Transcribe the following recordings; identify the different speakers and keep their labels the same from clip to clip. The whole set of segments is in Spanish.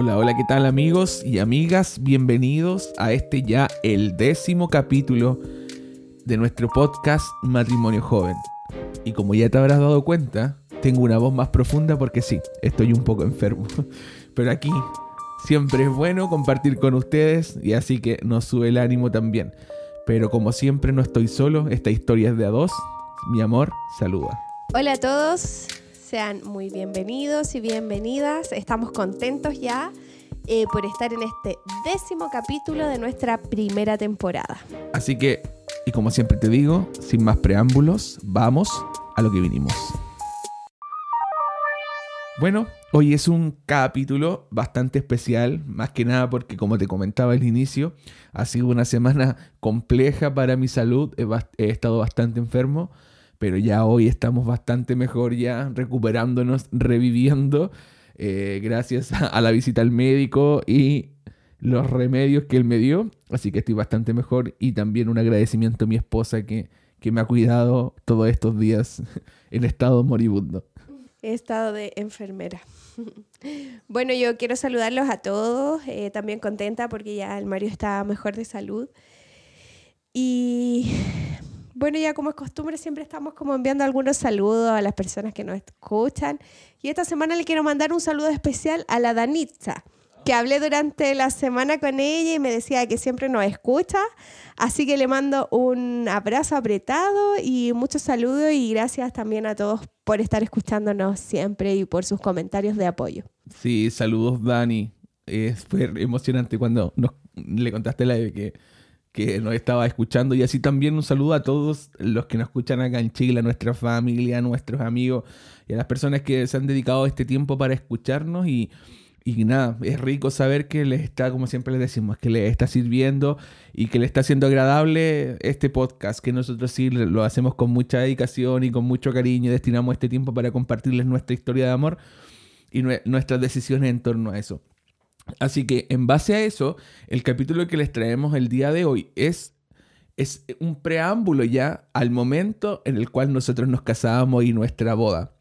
Speaker 1: Hola, hola, ¿qué tal amigos y amigas? Bienvenidos a este ya el décimo capítulo de nuestro podcast Matrimonio Joven. Y como ya te habrás dado cuenta, tengo una voz más profunda porque sí, estoy un poco enfermo. Pero aquí siempre es bueno compartir con ustedes y así que nos sube el ánimo también. Pero como siempre no estoy solo, esta historia es de a dos. Mi amor, saluda.
Speaker 2: Hola a todos, sean muy bienvenidos y bienvenidas. Estamos contentos ya eh, por estar en este décimo capítulo de nuestra primera temporada.
Speaker 1: Así que, y como siempre te digo, sin más preámbulos, vamos a lo que vinimos. Bueno, hoy es un capítulo bastante especial, más que nada porque como te comentaba al inicio, ha sido una semana compleja para mi salud, he, he estado bastante enfermo, pero ya hoy estamos bastante mejor ya, recuperándonos, reviviendo, eh, gracias a, la visita al médico y los remedios que él me dio, así que estoy bastante mejor y también un agradecimiento a mi esposa que, que me ha cuidado todos estos días en estado moribundo.
Speaker 2: He estado de enfermera. Bueno, yo quiero saludarlos a todos, eh, también contenta porque ya el Mario está mejor de salud. Y bueno, ya como es costumbre, siempre estamos como enviando algunos saludos a las personas que nos escuchan. Y esta semana le quiero mandar un saludo especial a la Danitza, que hablé durante la semana con ella y me decía que siempre nos escucha. Así que le mando un abrazo apretado y muchos saludos y gracias también a todos por estar escuchándonos siempre y por sus comentarios de apoyo.
Speaker 1: Sí, saludos Dani. Es fue emocionante cuando nos, le contaste la de que que nos estaba escuchando y así también un saludo a todos los que nos escuchan acá en Chile, a nuestra familia, a nuestros amigos y a las personas que se han dedicado este tiempo para escucharnos y, nada, es rico saber que les está, como siempre les decimos, que les está sirviendo y que les está siendo agradable este podcast, que nosotros sí lo hacemos con mucha dedicación y con mucho cariño, destinamos este tiempo para compartirles nuestra historia de amor y nuestras decisiones en torno a eso. Así que en base a eso, el capítulo que les traemos el día de hoy es, es un preámbulo ya al momento en el cual nosotros nos casábamos y nuestra boda.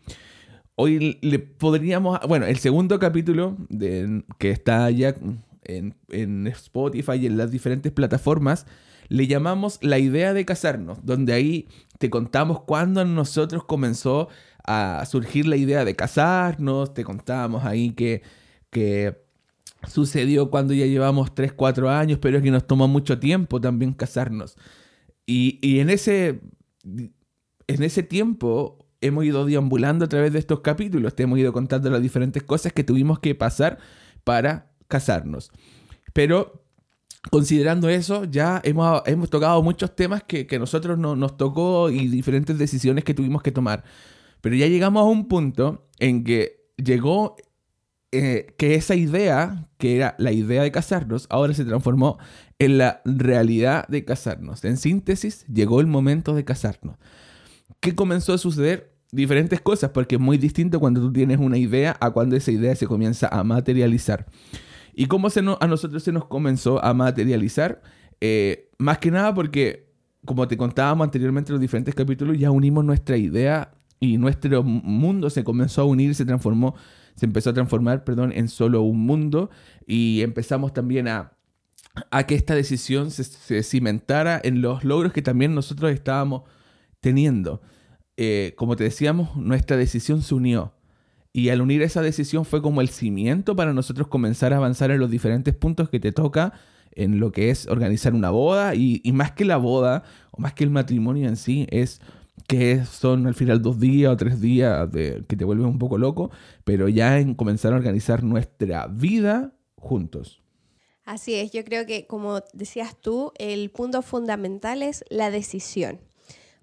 Speaker 1: Hoy le podríamos, bueno, el segundo capítulo de, que está ya en, en Spotify y en las diferentes plataformas, le llamamos la idea de casarnos, donde ahí te contamos cuándo nosotros comenzó a surgir la idea de casarnos, te contábamos ahí que, que sucedió cuando ya llevamos 3, 4 años, pero es que nos toma mucho tiempo también casarnos. Y, en, ese, en ese tiempo hemos ido deambulando a través de estos capítulos, hemos ido contando las diferentes cosas que tuvimos que pasar para casarnos. Pero considerando eso, ya hemos, hemos tocado muchos temas que, que nosotros no, nos tocó y diferentes decisiones que tuvimos que tomar. Pero ya llegamos a un punto en que llegó eh, que esa idea, que era la idea de casarnos, ahora se transformó en la realidad de casarnos. En síntesis, llegó el momento de casarnos. ¿Qué comenzó a suceder? Diferentes cosas, porque es muy distinto cuando tú tienes una idea a cuando esa idea se comienza a materializar. ¿Y cómo a nosotros se nos comenzó a materializar? Eh, más que nada porque, como te contábamos anteriormente en los diferentes capítulos, ya unimos nuestra idea y nuestro mundo se comenzó a unir, se transformó se empezó a transformar, perdón, en solo un mundo y empezamos también a, a que esta decisión se, cimentara en los logros que también nosotros estábamos teniendo. Eh, como te decíamos, nuestra decisión se unió. Y al unir esa decisión fue como el cimiento para nosotros comenzar a avanzar en los diferentes puntos que te toca en lo que es organizar una boda. Y, y más que la boda, o más que el matrimonio en sí, es que son al final dos días o tres días que te vuelven un poco loco, pero ya en comenzar a organizar nuestra vida juntos.
Speaker 2: Así es, yo creo que como decías tú, el punto fundamental es la decisión.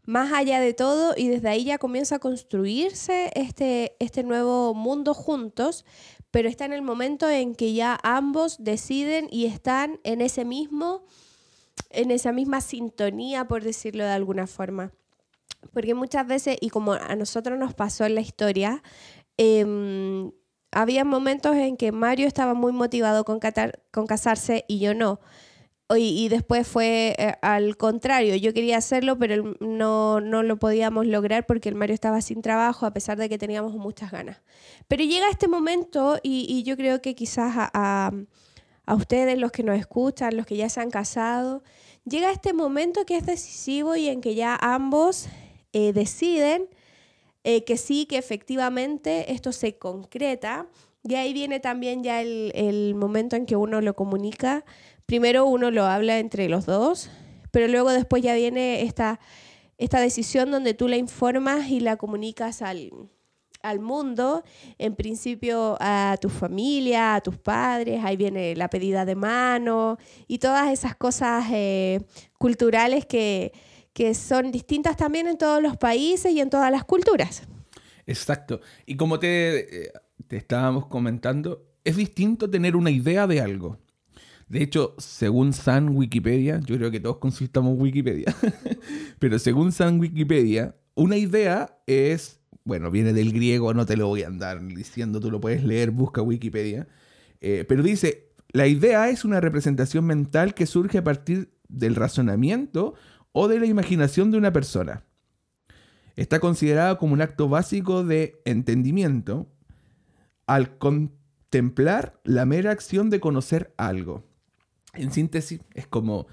Speaker 2: Más allá de todo, y desde ahí ya comienza a construirse este, este nuevo mundo juntos, pero está en el momento en que ya ambos deciden y están en ese mismo, en esa misma sintonía, por decirlo de alguna forma. Porque muchas veces, y como a nosotros nos pasó en la historia, em, había momentos en que Mario estaba muy motivado con, con casarse y yo no. y, después fue eh, al contrario, yo quería hacerlo, pero no, no, lo podíamos lograr porque el Mario estaba sin trabajo, a pesar de que teníamos muchas ganas. Pero llega este momento y, yo creo que quizás a, a, ustedes, los que nos escuchan, los que ya se han casado, llega este momento que es decisivo y en que ya ambos eh, deciden eh, que sí, que efectivamente esto se concreta. Y ahí viene también ya el, momento en que uno lo comunica primero uno lo habla entre los dos, pero luego después ya viene esta, esta decisión donde tú la informas y la comunicas al, mundo, en principio a tu familia, a tus padres, ahí viene la pedida de mano y todas esas cosas eh, culturales que, son distintas también en todos los países y en todas las culturas.
Speaker 1: Exacto. Y como te, eh, te estábamos comentando, es distinto tener una idea de algo de hecho, según San Wikipedia, yo creo que todos consultamos Wikipedia, pero según San Wikipedia, una idea es, bueno, viene del griego, no te lo voy a andar diciendo, tú lo puedes leer, busca Wikipedia, eh, pero dice, la idea es una representación mental que surge a partir del razonamiento o de la imaginación de una persona. Está considerada como un acto básico de entendimiento al contemplar la mera acción de conocer algo. En síntesis, es como,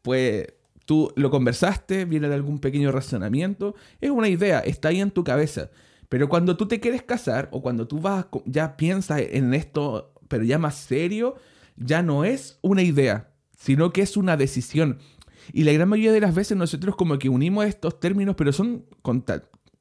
Speaker 1: pues, tú lo conversaste, viene de algún pequeño razonamiento, es una idea, está ahí en tu cabeza. Pero cuando tú te quieres casar o cuando tú vas, ya piensas en esto, pero ya más serio, ya no es una idea, sino que es una decisión. Y la gran mayoría de las veces nosotros como que unimos estos términos, pero son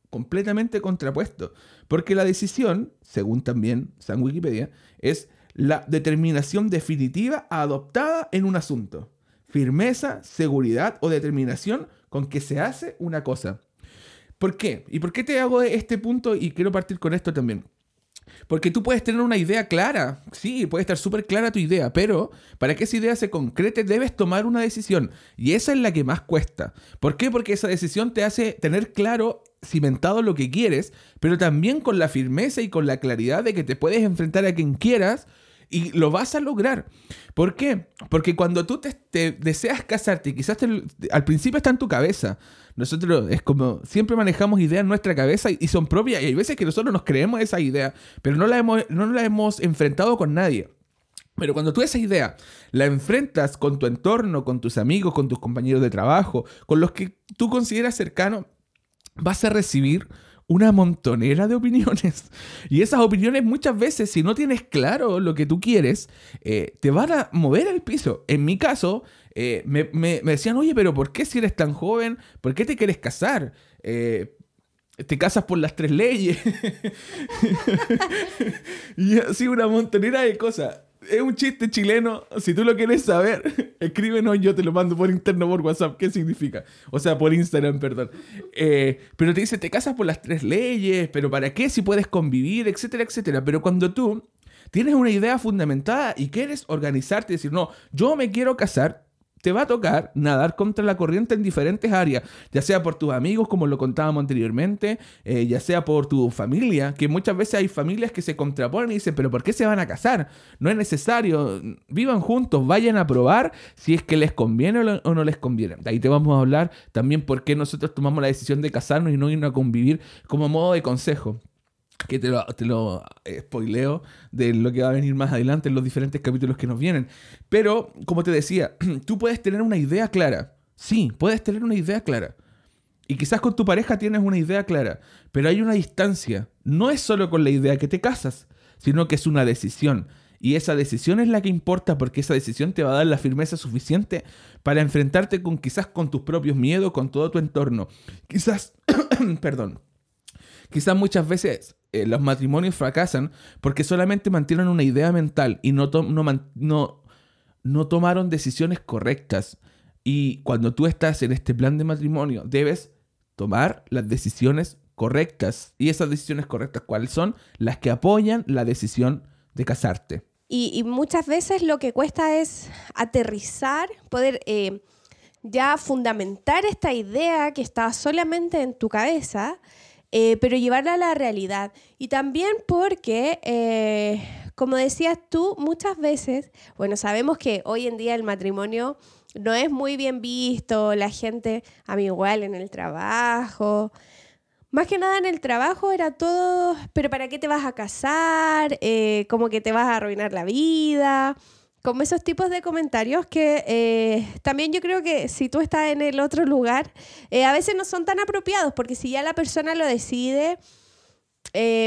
Speaker 1: completamente contrapuestos. Porque la decisión, según también San Wikipedia, es la determinación definitiva adoptada en un asunto. Firmeza, seguridad o determinación con que se hace una cosa. ¿Por qué? ¿Y por qué te hago este punto? Y quiero partir con esto también. Porque tú puedes tener una idea clara, sí, puede estar súper clara tu idea, pero para que esa idea se concrete debes tomar una decisión. Y esa es la que más cuesta. ¿Por qué? Porque esa decisión te hace tener claro, cimentado lo que quieres, pero también con la firmeza y con la claridad de que te puedes enfrentar a quien quieras y lo vas a lograr. ¿Por qué? Porque cuando tú te, deseas casarte, quizás al principio está en tu cabeza. Nosotros es como siempre manejamos ideas en nuestra cabeza y, son propias. Y hay veces que nosotros nos creemos esa idea, pero no la hemos, no la hemos enfrentado con nadie. Pero cuando tú esa idea la enfrentas con tu entorno, con tus amigos, con tus compañeros de trabajo, con los que tú consideras cercanos, vas a recibir una montonera de opiniones. Y esas opiniones muchas veces, si no tienes claro lo que tú quieres, eh, te van a mover el piso. En mi caso, eh, me, decían, oye, pero ¿por qué si eres tan joven? ¿Por qué te quieres casar? Eh, te casas por las tres leyes. y así una montonera de cosas es un chiste chileno. Si tú lo quieres saber, escríbenos, yo te lo mando por interno por WhatsApp. ¿Qué significa? O sea, por Instagram, perdón. Eh, pero te dice, te casas por las tres leyes, pero ¿para qué? Si puedes convivir, etcétera, etcétera. Pero cuando tú tienes una idea fundamentada y quieres organizarte y decir, no, yo me quiero casar, te va a tocar nadar contra la corriente en diferentes áreas, ya sea por tus amigos, como lo contábamos anteriormente, eh, ya sea por tu familia, que muchas veces hay familias que se contraponen y dicen, pero ¿por qué se van a casar? No es necesario, vivan juntos, vayan a probar si es que les conviene o no les conviene. Ahí te vamos a hablar también por qué nosotros tomamos la decisión de casarnos y no irnos a convivir como modo de consejo que te lo, te lo eh, spoileo de lo que va a venir más adelante en los diferentes capítulos que nos vienen. Pero, como te decía, tú puedes tener una idea clara. Sí, puedes tener una idea clara. Y quizás con tu pareja tienes una idea clara, pero hay una distancia. No es solo con la idea que te casas, sino que es una decisión. Y esa decisión es la que importa porque esa decisión te va a dar la firmeza suficiente para enfrentarte con quizás con tus propios miedos, con todo tu entorno. Quizás, perdón, quizás muchas veces eh, los matrimonios fracasan porque solamente mantienen una idea mental y no, no, no tomaron decisiones correctas. Y cuando tú estás en este plan de matrimonio, debes tomar las decisiones correctas. Y esas decisiones correctas, ¿cuáles son? Las que apoyan la decisión de casarte.
Speaker 2: Y, muchas veces lo que cuesta es aterrizar, poder eh, ya fundamentar esta idea que está solamente en tu cabeza eh, pero llevarla a la realidad. Y también porque, eh, como decías tú, muchas veces, bueno, sabemos que hoy en día el matrimonio no es muy bien visto, la gente, a mí igual en el trabajo, más que nada en el trabajo era todo, pero ¿para qué te vas a casar? Eh, como que te vas a arruinar la vida. Como esos tipos de comentarios que eh, también yo creo que si tú estás en el otro lugar, eh, a veces no son tan apropiados, porque si ya la persona lo decide,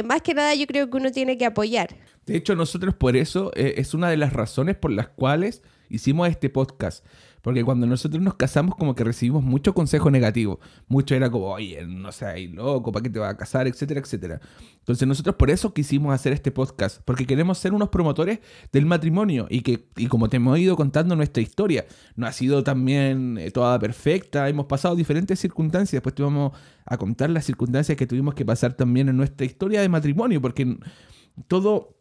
Speaker 2: más que nada yo creo que uno tiene que apoyar.
Speaker 1: De hecho, nosotros por eso es una de las razones por las cuales hicimos este podcast. Porque cuando nosotros nos casamos, como que recibimos mucho consejo negativo. Mucho era como, oye, no seas loco, ¿para qué te vas a casar? Etcétera, etcétera. Entonces nosotros por eso quisimos hacer este podcast. Porque queremos ser unos promotores del matrimonio. Y que, y como te hemos ido contando nuestra historia, no ha sido también eh, toda perfecta. Hemos pasado diferentes circunstancias. Después te vamos a contar las circunstancias que tuvimos que pasar también en nuestra historia de matrimonio. Porque todo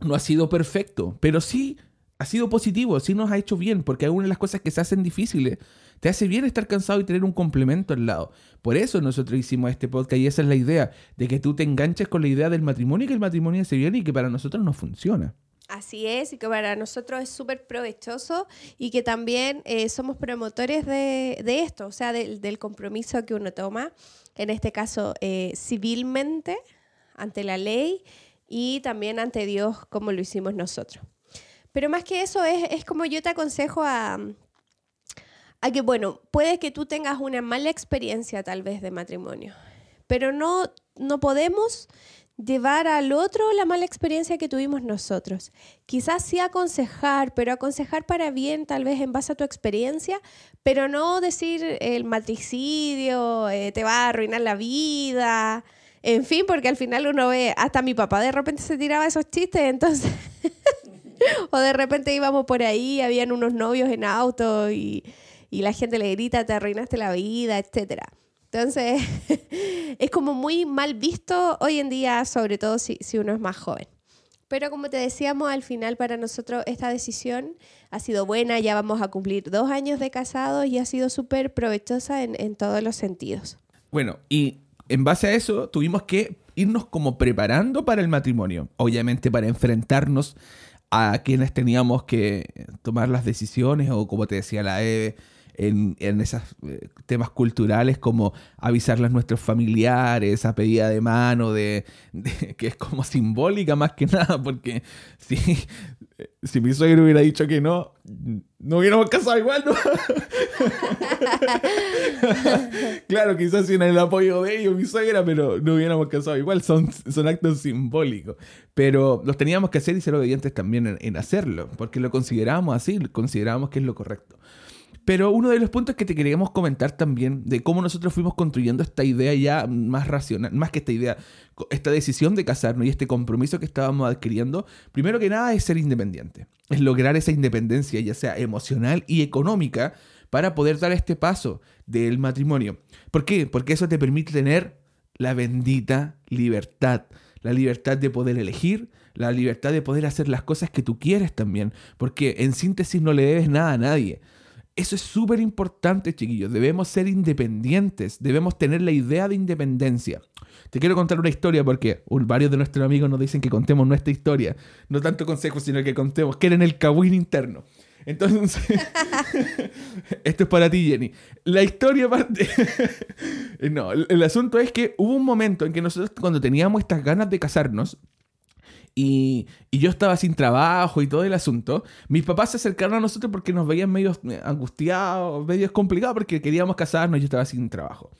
Speaker 1: no ha sido perfecto. Pero sí ha sido positivo, sí nos ha hecho bien, porque algunas de las cosas que se hacen difíciles te hace bien estar cansado y tener un complemento al lado. Por eso nosotros hicimos este podcast y esa es la idea, de que tú te enganches con la idea del matrimonio y que el matrimonio se viene y que para nosotros no funciona.
Speaker 2: Así es, y que para nosotros es súper provechoso y que también eh, somos promotores de, esto, o sea, del compromiso que uno toma, en este caso eh, civilmente, ante la ley y también ante Dios, como lo hicimos nosotros. Pero más que eso, es, como yo te aconsejo a, a que, bueno, puede que tú tengas una mala experiencia tal vez de matrimonio, pero no, no podemos llevar al otro la mala experiencia que tuvimos nosotros. Quizás sí aconsejar, pero aconsejar para bien, tal vez en base a tu experiencia, pero no decir el matricidio, eh, te va a arruinar la vida, en fin, porque al final uno ve, hasta mi papá de repente se tiraba esos chistes, entonces... o de repente íbamos por ahí, habían unos novios en auto y, la gente le grita, te arruinaste la vida, etc. Entonces, es como muy mal visto hoy en día, sobre todo si, uno es más joven. Pero como te decíamos, al final para nosotros esta decisión ha sido buena, ya vamos a cumplir dos años de casados y ha sido súper provechosa en, en todos los sentidos.
Speaker 1: Bueno, y en base a eso tuvimos que irnos como preparando para el matrimonio, obviamente para enfrentarnos a quienes teníamos que tomar las decisiones o como te decía la Eve, en, esos eh, temas culturales como avisarles a nuestros familiares, a pedida de mano, de, que es como simbólica más que nada, porque si, si mi suegro hubiera dicho que no, no hubiéramos casado igual, ¿no? claro, quizás sin el apoyo de ellos, mi suegra, pero no hubiéramos casado igual, son, son actos simbólicos. Pero los teníamos que hacer y ser obedientes también en, en hacerlo, porque lo considerábamos así, considerábamos que es lo correcto. Pero uno de los puntos que te queríamos comentar también de cómo nosotros fuimos construyendo esta idea ya más racional, más que esta idea, esta decisión de casarnos y este compromiso que estábamos adquiriendo, primero que nada es ser independiente, es lograr esa independencia, ya sea emocional y económica, para poder dar este paso del matrimonio. ¿Por qué? Porque eso te permite tener la bendita libertad, la libertad de poder elegir, la libertad de poder hacer las cosas que tú quieres también, porque en síntesis no le debes nada a nadie. Eso es súper importante, chiquillos. Debemos ser independientes. Debemos tener la idea de independencia. Te quiero contar una historia porque varios de nuestros amigos nos dicen que contemos nuestra historia. No tanto consejos, sino que contemos. Quieren el cagüín interno. Entonces, esto es para ti, Jenny. La historia parte... no, el asunto es que hubo un momento en que nosotros, cuando teníamos estas ganas de casarnos, y, yo estaba sin trabajo y todo el asunto. Mis papás se acercaron a nosotros porque nos veían medio eh, angustiados, medio complicados porque queríamos casarnos y yo estaba sin trabajo.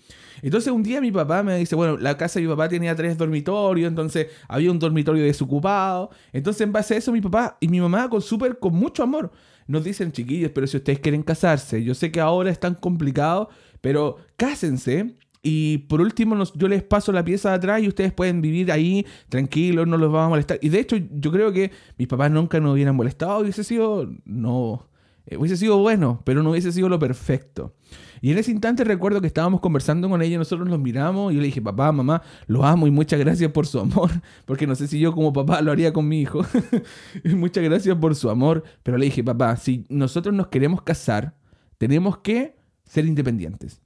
Speaker 1: Entonces un día mi papá me dice, bueno, la casa de mi papá tenía tres dormitorios, entonces había un dormitorio desocupado. Entonces en base a eso mi papá y mi mamá con súper, con mucho amor, nos dicen, chiquillos, pero si ustedes quieren casarse, yo sé que ahora es tan complicado, pero cásense y por último, yo les paso la pieza de atrás y ustedes pueden vivir ahí tranquilos, no los vamos a molestar. Y de hecho, yo creo que mis papás nunca nos hubieran molestado, hubiese sido, no, eh, hubiese sido bueno, pero no hubiese sido lo perfecto. Y en ese instante recuerdo que estábamos conversando con ella, nosotros nos miramos y yo le dije, papá, mamá, lo amo y muchas gracias por su amor, porque no sé si yo como papá lo haría con mi hijo. muchas gracias por su amor, pero le dije, papá, si nosotros nos queremos casar, tenemos que ser independientes.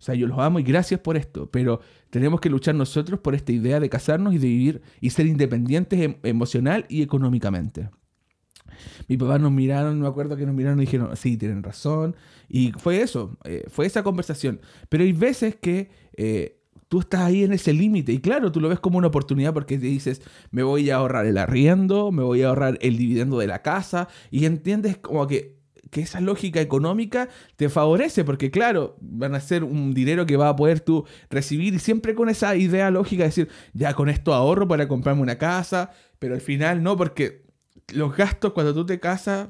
Speaker 1: O sea, yo los amo y gracias por esto, pero tenemos que luchar nosotros por esta idea de casarnos y de vivir y ser independientes em- emocional y económicamente. Mi papá nos miraron, me acuerdo que nos miraron y dijeron, sí, tienen razón. Y fue eso, eh, fue esa conversación. Pero hay veces que eh, tú estás ahí en ese límite y claro, tú lo ves como una oportunidad porque te dices, me voy a ahorrar el arriendo, me voy a ahorrar el dividendo de la casa y entiendes como que que esa lógica económica te favorece, porque claro, van a ser un dinero que va a poder tú recibir y siempre con esa idea lógica de decir, ya con esto ahorro para comprarme una casa, pero al final no, porque los gastos cuando tú te casas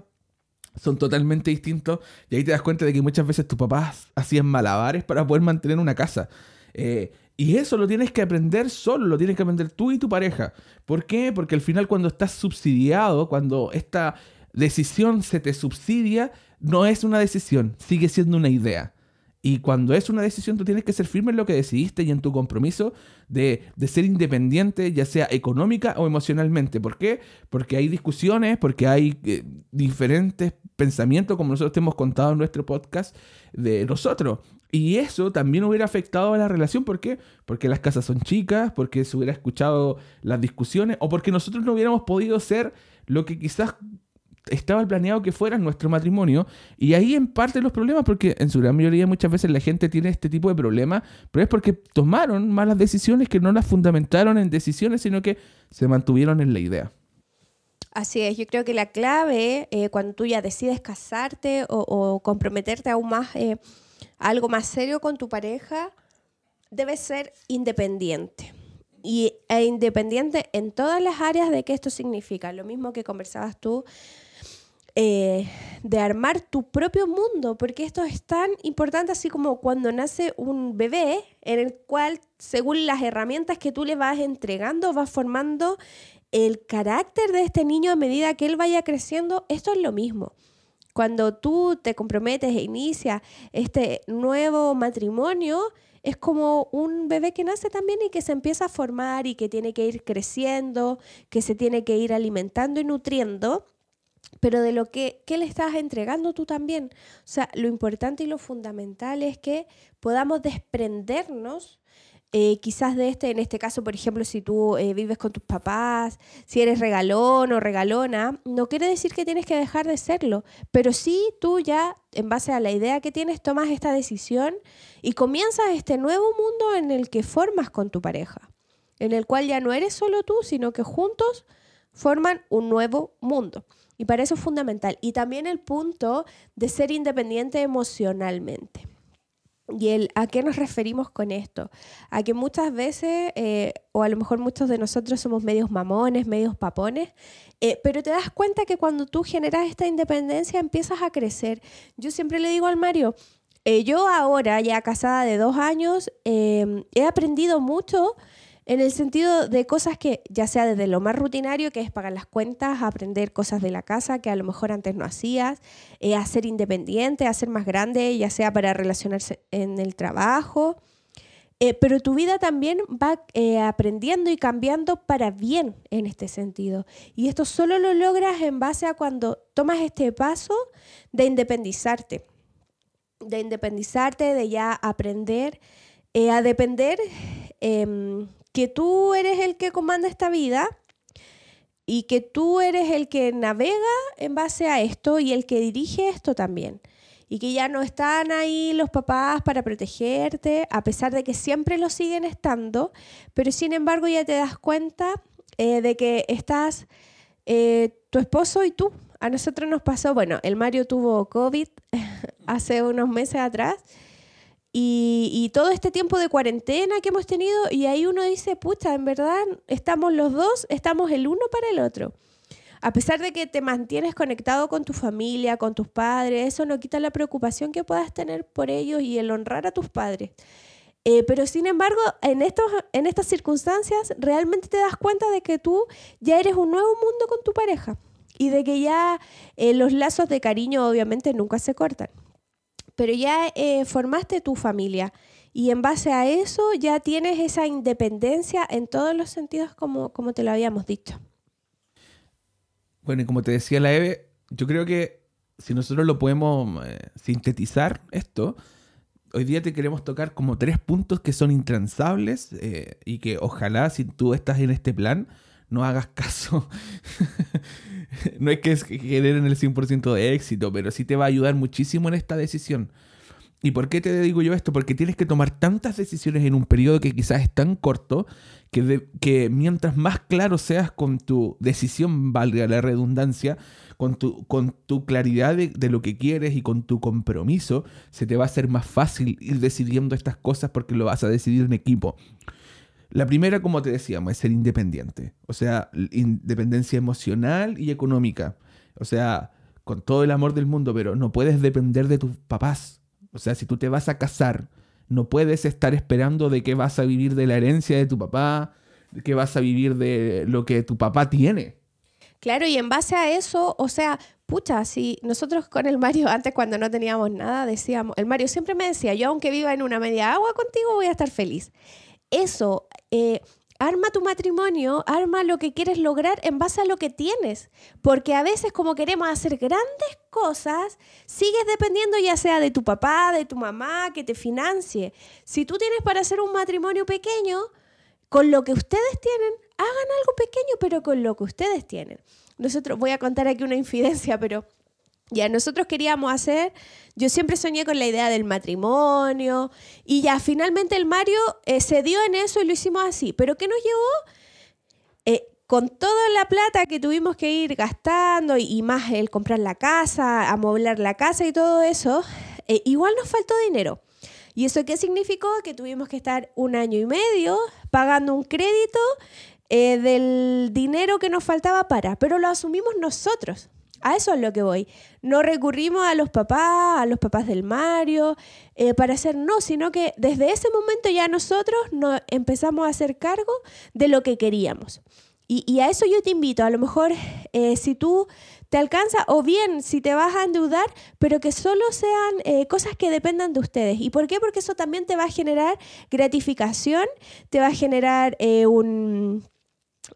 Speaker 1: son totalmente distintos y ahí te das cuenta de que muchas veces tus papás hacían malabares para poder mantener una casa. Eh, y eso lo tienes que aprender solo, lo tienes que aprender tú y tu pareja. ¿Por qué? Porque al final cuando estás subsidiado, cuando esta decisión se te subsidia, no es una decisión, sigue siendo una idea. Y cuando es una decisión, tú tienes que ser firme en lo que decidiste y en tu compromiso de, ser independiente, ya sea económica o emocionalmente. ¿Por qué? Porque hay discusiones, porque hay eh, diferentes pensamientos, como nosotros te hemos contado en nuestro podcast, de nosotros. Y eso también hubiera afectado a la relación. ¿Por qué? Porque las casas son chicas, porque se hubiera escuchado las discusiones, o porque nosotros no hubiéramos podido ser lo que quizás estaba planeado que fuera nuestro matrimonio. Y ahí en parte los problemas, porque en su gran mayoría muchas veces la gente tiene este tipo de problemas, pero es porque tomaron malas decisiones que no las fundamentaron en decisiones, sino que se mantuvieron en la idea.
Speaker 2: Así es, yo creo que la clave eh, cuando tú ya decides casarte o, comprometerte aún más eh, algo más serio con tu pareja, debe ser independiente. Y, e independiente en todas las áreas de qué esto significa. Lo mismo que conversabas tú eh, de armar tu propio mundo, porque esto es tan importante así como cuando nace un bebé, en el cual, según las herramientas que tú le vas entregando, vas formando el carácter de este niño a medida que él vaya creciendo. Esto es lo mismo. Cuando tú te comprometes e inicias este nuevo matrimonio, es como un bebé que nace también y que se empieza a formar y que tiene que ir creciendo, que se tiene que ir alimentando y nutriendo pero de lo que le estás entregando tú también. O sea, lo importante y lo fundamental es que podamos desprendernos eh, quizás de este, en este caso, por ejemplo, si tú eh, vives con tus papás, si eres regalón o regalona, no quiere decir que tienes que dejar de serlo, pero sí tú ya, en base a la idea que tienes, tomas esta decisión y comienzas este nuevo mundo en el que formas con tu pareja, en el cual ya no eres solo tú, sino que juntos forman un nuevo mundo. Y para eso es fundamental. Y también el punto de ser independiente emocionalmente. ¿Y a qué nos referimos con esto? A que muchas veces, eh, o a lo mejor muchos de nosotros somos medios mamones, medios papones, eh, pero te das cuenta que cuando tú generas esta independencia empiezas a crecer. Yo siempre le digo al Mario, eh, yo ahora, ya casada de dos años, he aprendido mucho en el sentido de cosas que, ya sea desde lo más rutinario, que es pagar las cuentas, aprender cosas de la casa que a lo mejor antes no hacías, eh, a ser independiente, a ser más grande, ya sea para relacionarse en el trabajo. Eh, pero tu vida también va eh, aprendiendo y cambiando para bien en este sentido. Y esto solo lo logras en base a cuando tomas este paso de independizarte, de independizarte, de ya aprender a depender em, que tú eres el que comanda esta vida y que tú eres el que navega en base a esto y el que dirige esto también. Y que ya no están ahí los papás para protegerte, a pesar de que siempre lo siguen estando, pero sin embargo ya te das cuenta eh, de que estás eh, tu esposo y tú. A nosotros nos pasó, bueno, el Mario tuvo COVID hace unos meses atrás y, todo este tiempo de cuarentena que hemos tenido, y ahí uno dice, pucha, en verdad estamos los dos, estamos el uno para el otro. A pesar de que te mantienes conectado con tu familia, con tus padres, eso no quita la preocupación que puedas tener por ellos y el honrar a tus padres. Eh, pero sin embargo, en, estos, en estas circunstancias, realmente te das cuenta de que tú ya eres un nuevo mundo con tu pareja y de que ya eh, los lazos de cariño obviamente nunca se cortan pero ya eh, formaste tu familia y en base a eso ya tienes esa independencia en todos los sentidos como, como te lo habíamos dicho.
Speaker 1: Bueno, y como te decía la Eve, yo creo que si nosotros lo podemos eh, sintetizar esto, hoy día te queremos tocar como tres puntos que son intransables eh, y que ojalá si tú estás en este plan no hagas caso. no es que es querer en el 100% de éxito, pero sí te va a ayudar muchísimo en esta decisión. ¿Y por qué te digo yo esto? Porque tienes que tomar tantas decisiones en un periodo que quizás es tan corto que, que mientras más claro seas con tu decisión, valga la redundancia, con tu, con tu claridad de, de, lo que quieres y con tu compromiso, se te va a hacer más fácil ir decidiendo estas cosas porque lo vas a decidir en equipo. La primera, como te decíamos, es ser independiente. O sea, independencia emocional y económica. O sea, con todo el amor del mundo, pero no puedes depender de tus papás. O sea, si tú te vas a casar, no puedes estar esperando de qué vas a vivir de la herencia de tu papá, de qué vas a vivir de lo que tu papá tiene.
Speaker 2: Claro, y en base a eso, o sea, pucha, si nosotros con el Mario antes cuando no teníamos nada decíamos, el Mario siempre me decía, yo aunque viva en una media agua contigo voy a estar feliz. Eso, eh, arma tu matrimonio, arma lo que quieres lograr en base a lo que tienes. Porque a veces como queremos hacer grandes cosas, sigues dependiendo ya sea de tu papá, de tu mamá, que te financie. Si tú tienes para hacer un matrimonio pequeño, con lo que ustedes tienen, hagan algo pequeño, pero con lo que ustedes tienen. Nosotros, voy a contar aquí una infidencia, pero ya nosotros queríamos hacer, yo siempre soñé con la idea del matrimonio y ya finalmente el Mario eh, se dio en eso y lo hicimos así. Pero ¿qué nos llevó? Eh, con toda la plata que tuvimos que ir gastando y, más el comprar la casa, amoblar la casa y todo eso, eh, igual nos faltó dinero. ¿Y eso qué significó? Que tuvimos que estar un año y medio pagando un crédito del dinero que nos faltaba para, pero lo asumimos nosotros. A eso es lo que voy. No recurrimos a los papás, a los papás del Mario, eh, para hacer no, sino que desde ese momento ya nosotros nos empezamos a hacer cargo de lo que queríamos. Y, a eso yo te invito, a lo mejor eh, si tú te alcanza o bien si te vas a endeudar, pero que solo sean eh, cosas que dependan de ustedes. ¿Y por qué? Porque eso también te va a generar gratificación, te va a generar un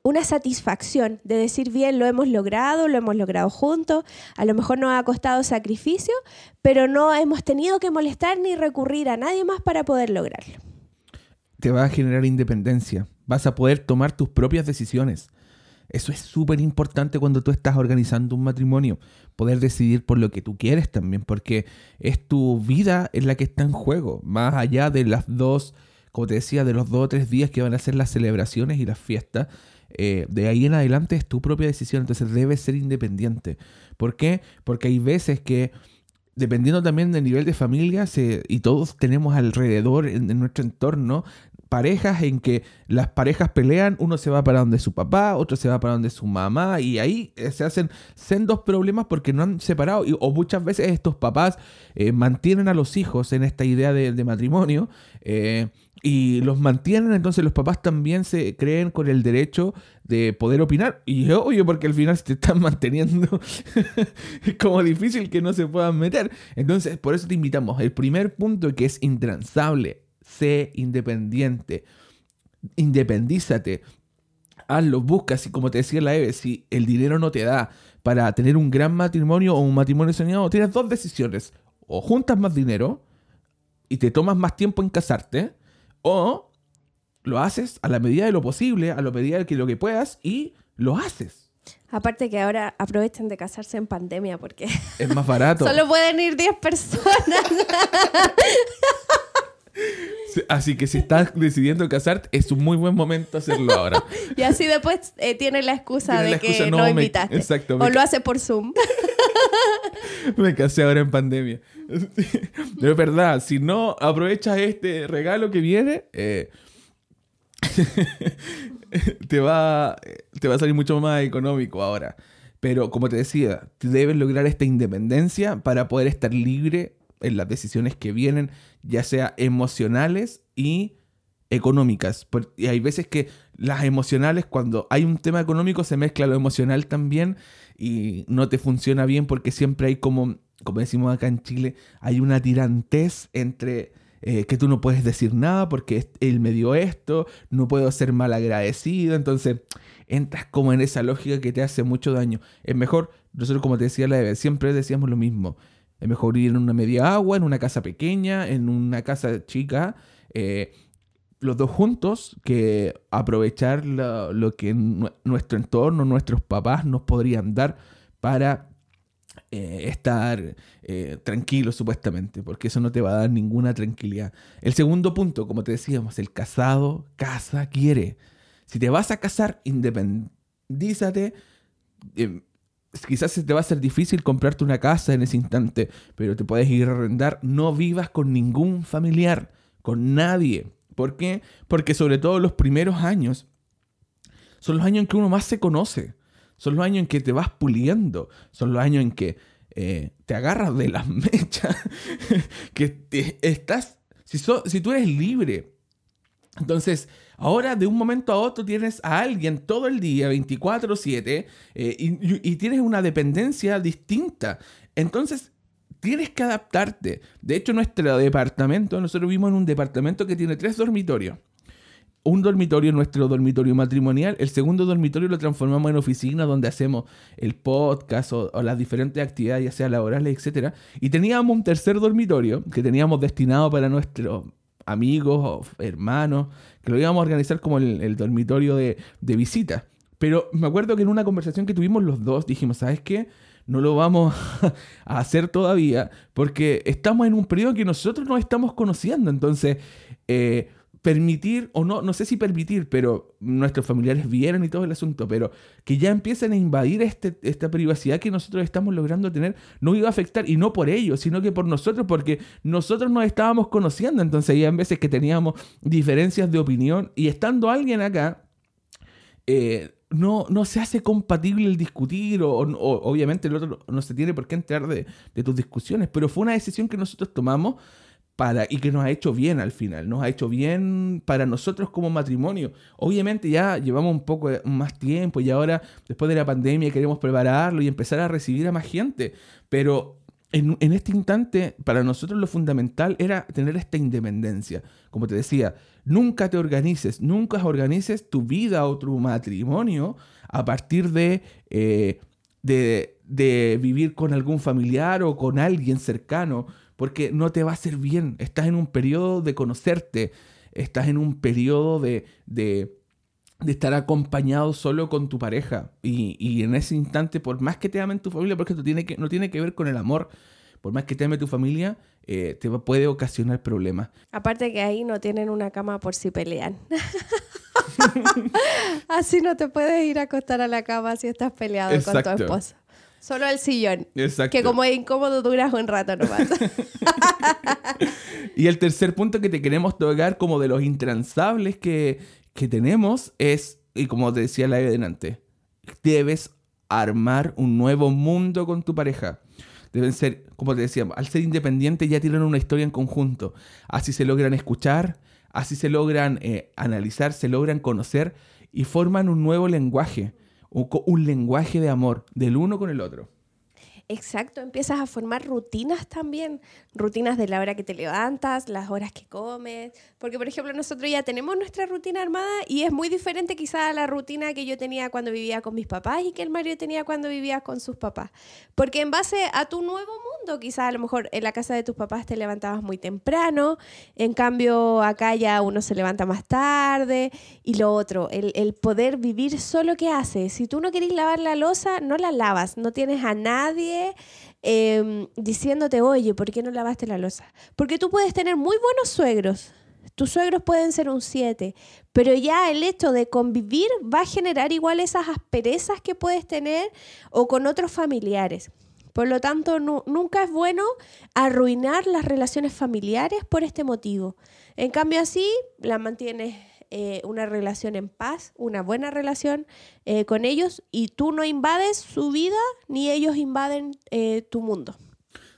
Speaker 2: una satisfacción de decir, bien, lo hemos logrado, lo hemos logrado juntos, a lo mejor nos ha costado sacrificio, pero no hemos tenido que molestar ni recurrir a nadie más para poder lograrlo.
Speaker 1: Te va a generar independencia, vas a poder tomar tus propias decisiones. Eso es súper importante cuando tú estás organizando un matrimonio, poder decidir por lo que tú quieres también, porque es tu vida en la que está en juego, más allá de las dos, como te decía, de los dos o tres días que van a ser las celebraciones y las fiestas eh, de ahí en adelante es tu propia decisión, entonces debes ser independiente. ¿Por qué? Porque hay veces que, dependiendo también del nivel de familia, y todos tenemos alrededor en, nuestro entorno parejas en que las parejas pelean, uno se va para donde su papá, otro se va para donde su mamá, y ahí eh, se hacen sendos problemas porque no han separado, o muchas veces estos papás eh, mantienen a los hijos en esta idea de, matrimonio y los mantienen, entonces los papás también se creen con el derecho de poder opinar. Y oye, porque al final se te están manteniendo, como difícil que no se puedan meter. Entonces, por eso te invitamos. El primer punto que es intransable, sé independiente, independízate. Hazlo, busca, si como te decía la Eve, si el dinero no te da para tener un gran matrimonio o un matrimonio soñado, tienes dos decisiones. O juntas más dinero y te tomas más tiempo en casarte, o lo haces a la medida de lo posible, a la medida de lo que puedas y lo haces.
Speaker 2: Aparte que ahora aprovechen de casarse en pandemia porque
Speaker 1: es más barato.
Speaker 2: Solo pueden ir 10 personas.
Speaker 1: Así que si estás decidiendo casarte, es un muy buen momento hacerlo ahora.
Speaker 2: y así después eh, tiene la excusa de que no, invitaste. exacto, o lo hace por Zoom.
Speaker 1: me casé ahora en pandemia. De verdad, si no aprovechas este regalo que viene, eh, te, va, te va a salir mucho más económico ahora. Pero como te decía, debes lograr esta independencia para poder estar libre en las decisiones que vienen, ya sea emocionales y económicas. Y hay veces que las emocionales, cuando hay un tema económico, se mezcla lo emocional también y no te funciona bien porque siempre hay como, como decimos acá en Chile, hay una tirantez entre eh, que tú no puedes decir nada porque él me dio esto, no puedo ser mal agradecido, entonces entras como en esa lógica que te hace mucho daño. Es mejor, nosotros como te decía la siempre decíamos lo mismo. Es mejor vivir en una media agua, en una casa pequeña, en una casa chica, eh, los dos juntos, que aprovechar lo, que nuestro entorno, nuestros papás nos podrían dar para eh, estar eh, tranquilo supuestamente, porque eso no te va a dar ninguna tranquilidad. El segundo punto, como te decíamos, el casado casa, quiere. Si te vas a casar, independízate. Eh, quizás te va a ser difícil comprarte una casa en ese instante, pero te puedes ir a arrendar. No vivas con ningún familiar, con nadie. ¿Por qué? Porque sobre todo los primeros años son los años en que uno más se conoce. Son los años en que te vas puliendo. Son los años en que eh, te agarras de las mechas. que te, estás. Si, si tú eres libre. Entonces, ahora de un momento a otro tienes a alguien todo el día, 24/7, eh, y, y tienes una dependencia distinta. Entonces, tienes que adaptarte. De hecho, nuestro departamento, nosotros vivimos en un departamento que tiene tres dormitorios un dormitorio, nuestro dormitorio matrimonial. El segundo dormitorio lo transformamos en oficina donde hacemos el podcast o, las diferentes actividades, ya sea laborales, etc. Y teníamos un tercer dormitorio que teníamos destinado para nuestros amigos hermanos, que lo íbamos a organizar como el, dormitorio de, de visita. Pero me acuerdo que en una conversación que tuvimos los dos dijimos, ¿sabes qué? no lo vamos a hacer todavía porque estamos en un periodo que nosotros no estamos conociendo. Entonces, eh, permitir, o no, no sé si permitir, pero nuestros familiares vieron y todo el asunto, pero que ya empiecen a invadir este, esta privacidad que nosotros estamos logrando tener, no iba a afectar, y no por ellos, sino que por nosotros, porque nosotros nos estábamos conociendo, entonces había veces que teníamos diferencias de opinión, y estando alguien acá, eh, no, no, se hace compatible el discutir o, obviamente el otro no se tiene por qué entrar de, de, tus discusiones, pero fue una decisión que nosotros tomamos para, y que nos ha hecho bien al final, nos ha hecho bien para nosotros como matrimonio. Obviamente ya llevamos un poco más tiempo y ahora después de la pandemia queremos prepararlo y empezar a recibir a más gente, pero en, este instante para nosotros lo fundamental era tener esta independencia. Como te decía, nunca te organices, nunca organices tu vida o tu matrimonio a partir de... Eh, de, de vivir con algún familiar o con alguien cercano, porque no te va a hacer bien. Estás en un periodo de conocerte, estás en un periodo de, de, estar acompañado solo con tu pareja. Y, en ese instante, por más que te amen tu familia, porque esto tiene que, no tiene que ver con el amor, por más que te ame tu familia, eh, te puede ocasionar problemas.
Speaker 2: Aparte que ahí no tienen una cama por si pelean. Así no te puedes ir a acostar a la cama si estás peleado con tu esposa. Solo el sillón. Exacto. Que como es incómodo duras un rato nomás.
Speaker 1: y el tercer punto que te queremos tocar como de los intransables que, tenemos es, y como te decía la delante, debes armar un nuevo mundo con tu pareja. Deben ser, como te decía, al ser independientes ya tienen una historia en conjunto. Así se logran escuchar, así se logran eh, analizar, se logran conocer y forman un nuevo lenguaje un, lenguaje de amor del uno con el otro.
Speaker 2: Exacto, empiezas a formar rutinas también, rutinas de la hora que te levantas, las horas que comes, porque por ejemplo nosotros ya tenemos nuestra rutina armada y es muy diferente quizá a la rutina que yo tenía cuando vivía con mis papás y que el Mario tenía cuando vivía con sus papás, porque en base a tu nuevo mundo, quizá a lo mejor en la casa de tus papás te levantabas muy temprano, en cambio acá ya uno se levanta más tarde y lo otro, el, el poder vivir solo que haces, si tú no querés lavar la losa, no la lavas, no tienes a nadie Em, diciéndote, oye, ¿por qué no lavaste la losa? Porque tú puedes tener muy buenos suegros. Tus suegros pueden ser un 7, pero ya el hecho de convivir va a generar igual esas asperezas que puedes tener o con otros familiares. Por lo tanto, nunca es bueno arruinar las relaciones familiares por este motivo. En cambio, así las mantienes eh, una relación en paz, una buena relación eh, con ellos y tú no invades su vida ni ellos invaden eh, tu mundo.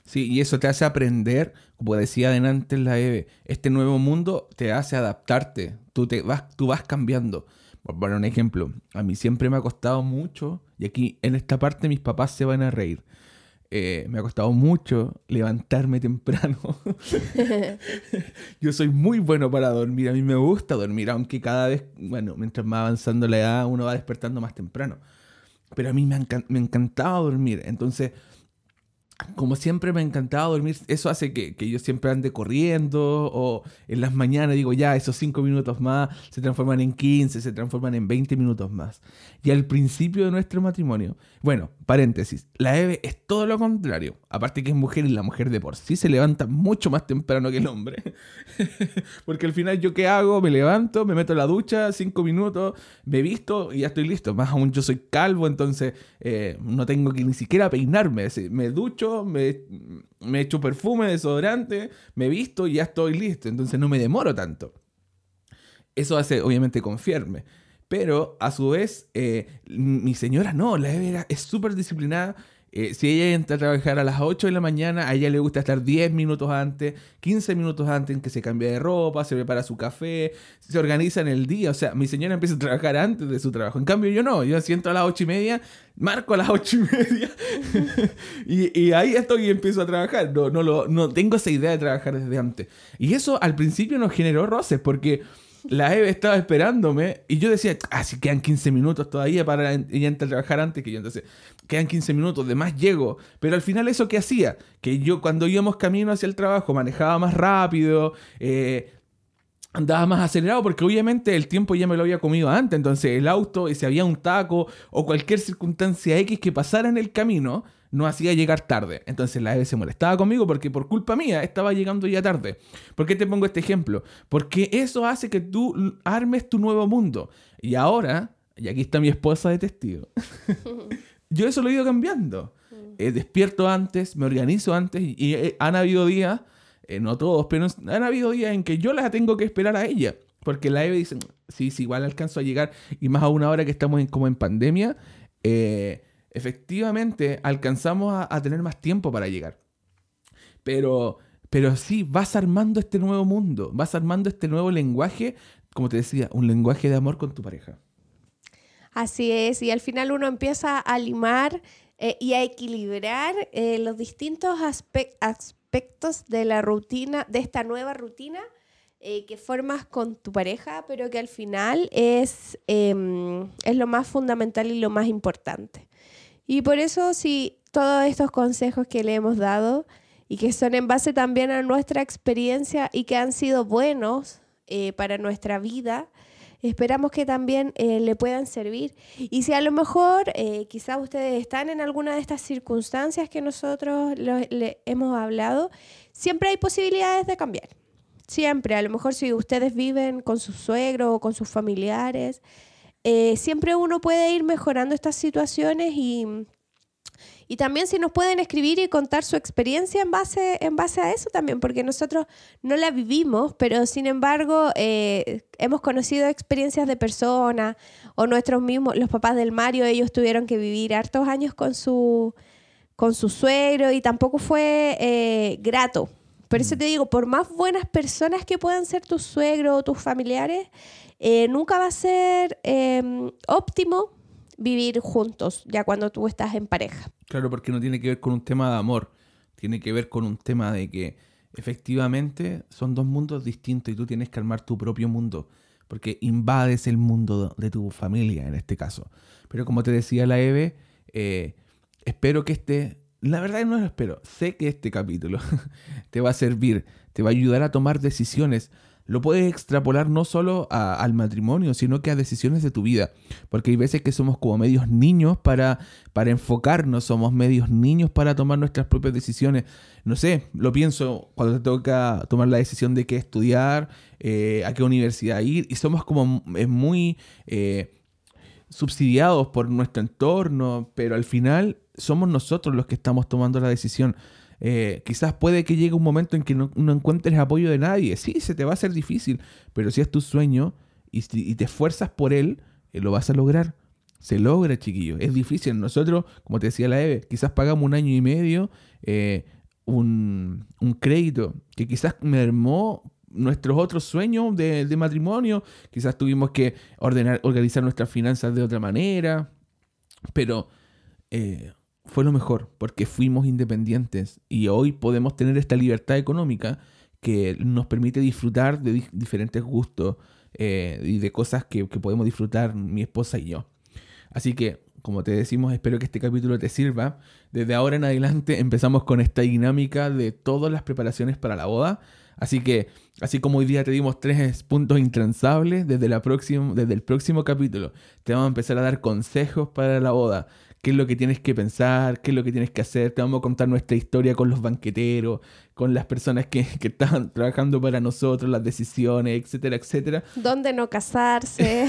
Speaker 1: Sí, y eso te hace aprender, como decía antes la Eve, este nuevo mundo te hace adaptarte, tú, te vas, tú vas cambiando. Por poner un ejemplo, a mí siempre me ha costado mucho, y aquí en esta parte mis papás se van a reír, eh, me ha costado mucho levantarme temprano. Yo soy muy bueno para dormir, a mí me gusta dormir, aunque cada vez, bueno, mientras va avanzando la edad, uno va despertando más temprano. Pero a mí me, me encantaba dormir, entonces como siempre me ha encantado dormir, eso hace que, que, yo siempre ande corriendo o en las mañanas digo, ya, esos 5 minutos más se transforman en 15, se transforman en 20 minutos más. Y al principio de nuestro matrimonio, bueno, paréntesis, la Eve es todo lo contrario, aparte que es mujer y la mujer de por sí se levanta mucho más temprano que el hombre. Porque al final yo qué hago, me levanto, me meto en la ducha, 5 minutos, me visto y ya estoy listo. Más aún yo soy calvo, entonces eh, no tengo que ni siquiera peinarme, me ducho me, me echo perfume, desodorante, me visto y ya estoy listo. Entonces no me demoro tanto. Eso hace, obviamente, confiarme. Pero a su vez, eh, mi señora no, la Eve es súper disciplinada eh, si ella entra a trabajar a las 8 de la mañana, a ella le gusta estar 10 minutos antes, 15 minutos antes en que se cambie de ropa, se prepara su café, se organiza en el día. O sea, mi señora empieza a trabajar antes de su trabajo. En cambio, yo no. Yo siento a las 8 y media, marco a las 8 y media y, ahí estoy y empiezo a trabajar. No, no, lo, no tengo esa idea de trabajar desde antes. Y eso al principio nos generó roces porque la Eve estaba esperándome y yo decía, ah, si quedan 15 minutos todavía para ella entrar a trabajar antes que yo. Entonces, quedan 15 minutos, de más llego. Pero al final, ¿eso qué hacía? Que yo cuando íbamos camino hacia el trabajo manejaba más rápido, eh, andaba más acelerado porque obviamente el tiempo ya me lo había comido antes. Entonces, el auto, si había un taco o cualquier circunstancia X que pasara en el camino, no hacía llegar tarde. Entonces la Eve se molestaba conmigo porque por culpa mía estaba llegando ya tarde. ¿Por qué te pongo este ejemplo? Porque eso hace que tú armes tu nuevo mundo. Y ahora, y aquí está mi esposa de testigo, yo eso lo he ido cambiando. Mm. Eh, despierto antes, me organizo antes y, eh, han habido días, eh, no todos, pero han habido días en que yo la tengo que esperar a ella. Porque la Eve dice, sí, sí, igual alcanzo a llegar y más a una hora que estamos en, como en pandemia. Efectivamente alcanzamos a, tener más tiempo para llegar. Pero, pero sí, vas armando este nuevo mundo, vas armando este nuevo lenguaje, como te decía, un lenguaje de amor con tu pareja.
Speaker 2: Así es, y al final uno empieza a limar eh, y a equilibrar eh, los distintos aspectos de la rutina, de esta nueva rutina eh, que formas con tu pareja, pero que al final es, em, es lo más fundamental y lo más importante. Y por eso, si todos estos consejos que le hemos dado y que son en base también a nuestra experiencia y que han sido buenos para nuestra vida, esperamos que también eh, le puedan servir. Y si a lo mejor eh, quizás ustedes están en alguna de estas circunstancias que nosotros le hemos hablado, siempre hay posibilidades de cambiar. Siempre, a lo mejor si ustedes viven con su suegro o con sus familiares, eh, siempre uno puede ir mejorando estas situaciones y, y también si nos pueden escribir y contar su experiencia en base, en base a eso también, porque nosotros no la vivimos, pero sin embargo eh, hemos conocido experiencias de personas o nuestros mismos, los papás del Mario, ellos tuvieron que vivir hartos años con su, con su suegro y tampoco fue eh, grato. Por eso mm. te digo, por más buenas personas que puedan ser tus suegros o tus familiares, eh, nunca va a ser em, óptimo vivir juntos, ya cuando tú estás en pareja.
Speaker 1: Claro, porque no tiene que ver con un tema de amor, tiene que ver con un tema de que efectivamente son dos mundos distintos y tú tienes que armar tu propio mundo, porque invades el mundo de tu familia en este caso. Pero como te decía la Eve, eh, espero que este, la verdad no lo espero, sé que este capítulo te va a servir, te va a ayudar a tomar decisiones lo puedes extrapolar no solo al matrimonio, sino que a decisiones de tu vida. Porque hay veces que somos como medios niños para, para enfocarnos, somos medios niños para tomar nuestras propias decisiones. No sé, lo pienso cuando te toca tomar la decisión de qué estudiar, eh, a qué universidad ir, y somos como muy eh, subsidiados por nuestro entorno, pero al final somos nosotros los que estamos tomando la decisión. Eh, quizás puede que llegue un momento en que no, encuentres apoyo de nadie. Sí, se te va a hacer difícil, pero si es tu sueño y, te esfuerzas por él, eh, lo vas a lograr. Se logra, chiquillo. Es difícil. Nosotros, como te decía la Eve, quizás pagamos un año y medio eh, un, crédito que quizás mermó nuestros otros sueños de, matrimonio. Quizás tuvimos que ordenar, organizar nuestras finanzas de otra manera. Pero fue lo mejor, porque fuimos independientes y hoy podemos tener esta libertad económica que nos permite disfrutar de diferentes gustos eh, y de cosas que, podemos disfrutar mi esposa y yo. Así que, como te decimos, espero que este capítulo te sirva. Desde ahora en adelante empezamos con esta dinámica de todas las preparaciones para la boda. Así que, así como hoy día te dimos tres puntos intransables, desde, la desde el próximo capítulo te vamos a empezar a dar consejos para la boda qué es lo que tienes que pensar, qué es lo que tienes que hacer. Te vamos a contar nuestra historia con los banqueteros, con las personas que, que están trabajando para nosotros, las decisiones, etcétera, etcétera.
Speaker 2: ¿Dónde no casarse?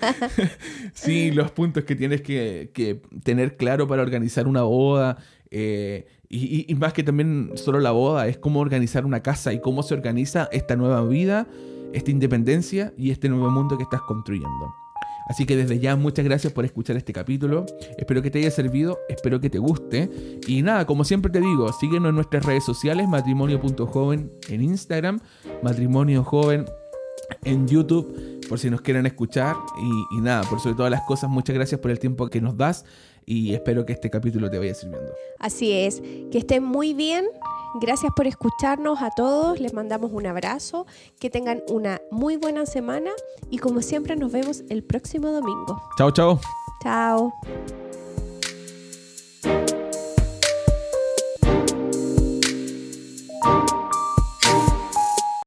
Speaker 1: sí, los puntos que tienes que, que tener claro para organizar una boda. Eh, y, y, más que también solo la boda, es cómo organizar una casa y cómo se organiza esta nueva vida, esta independencia y este nuevo mundo que estás construyendo. Así que desde ya muchas gracias por escuchar este capítulo. Espero que te haya servido, espero que te guste. Y nada, como siempre te digo, síguenos en nuestras redes sociales, matrimonio.joven en Instagram, matrimonio joven en YouTube por si nos quieren escuchar. Y, y, nada, por sobre todas las cosas, muchas gracias por el tiempo que nos das y espero que este capítulo te vaya sirviendo.
Speaker 2: Así es, que estén muy bien. Gracias por escucharnos a todos, les mandamos un abrazo, que tengan una muy buena semana y como siempre nos vemos el próximo domingo.
Speaker 1: Chao, chao.
Speaker 2: Chao.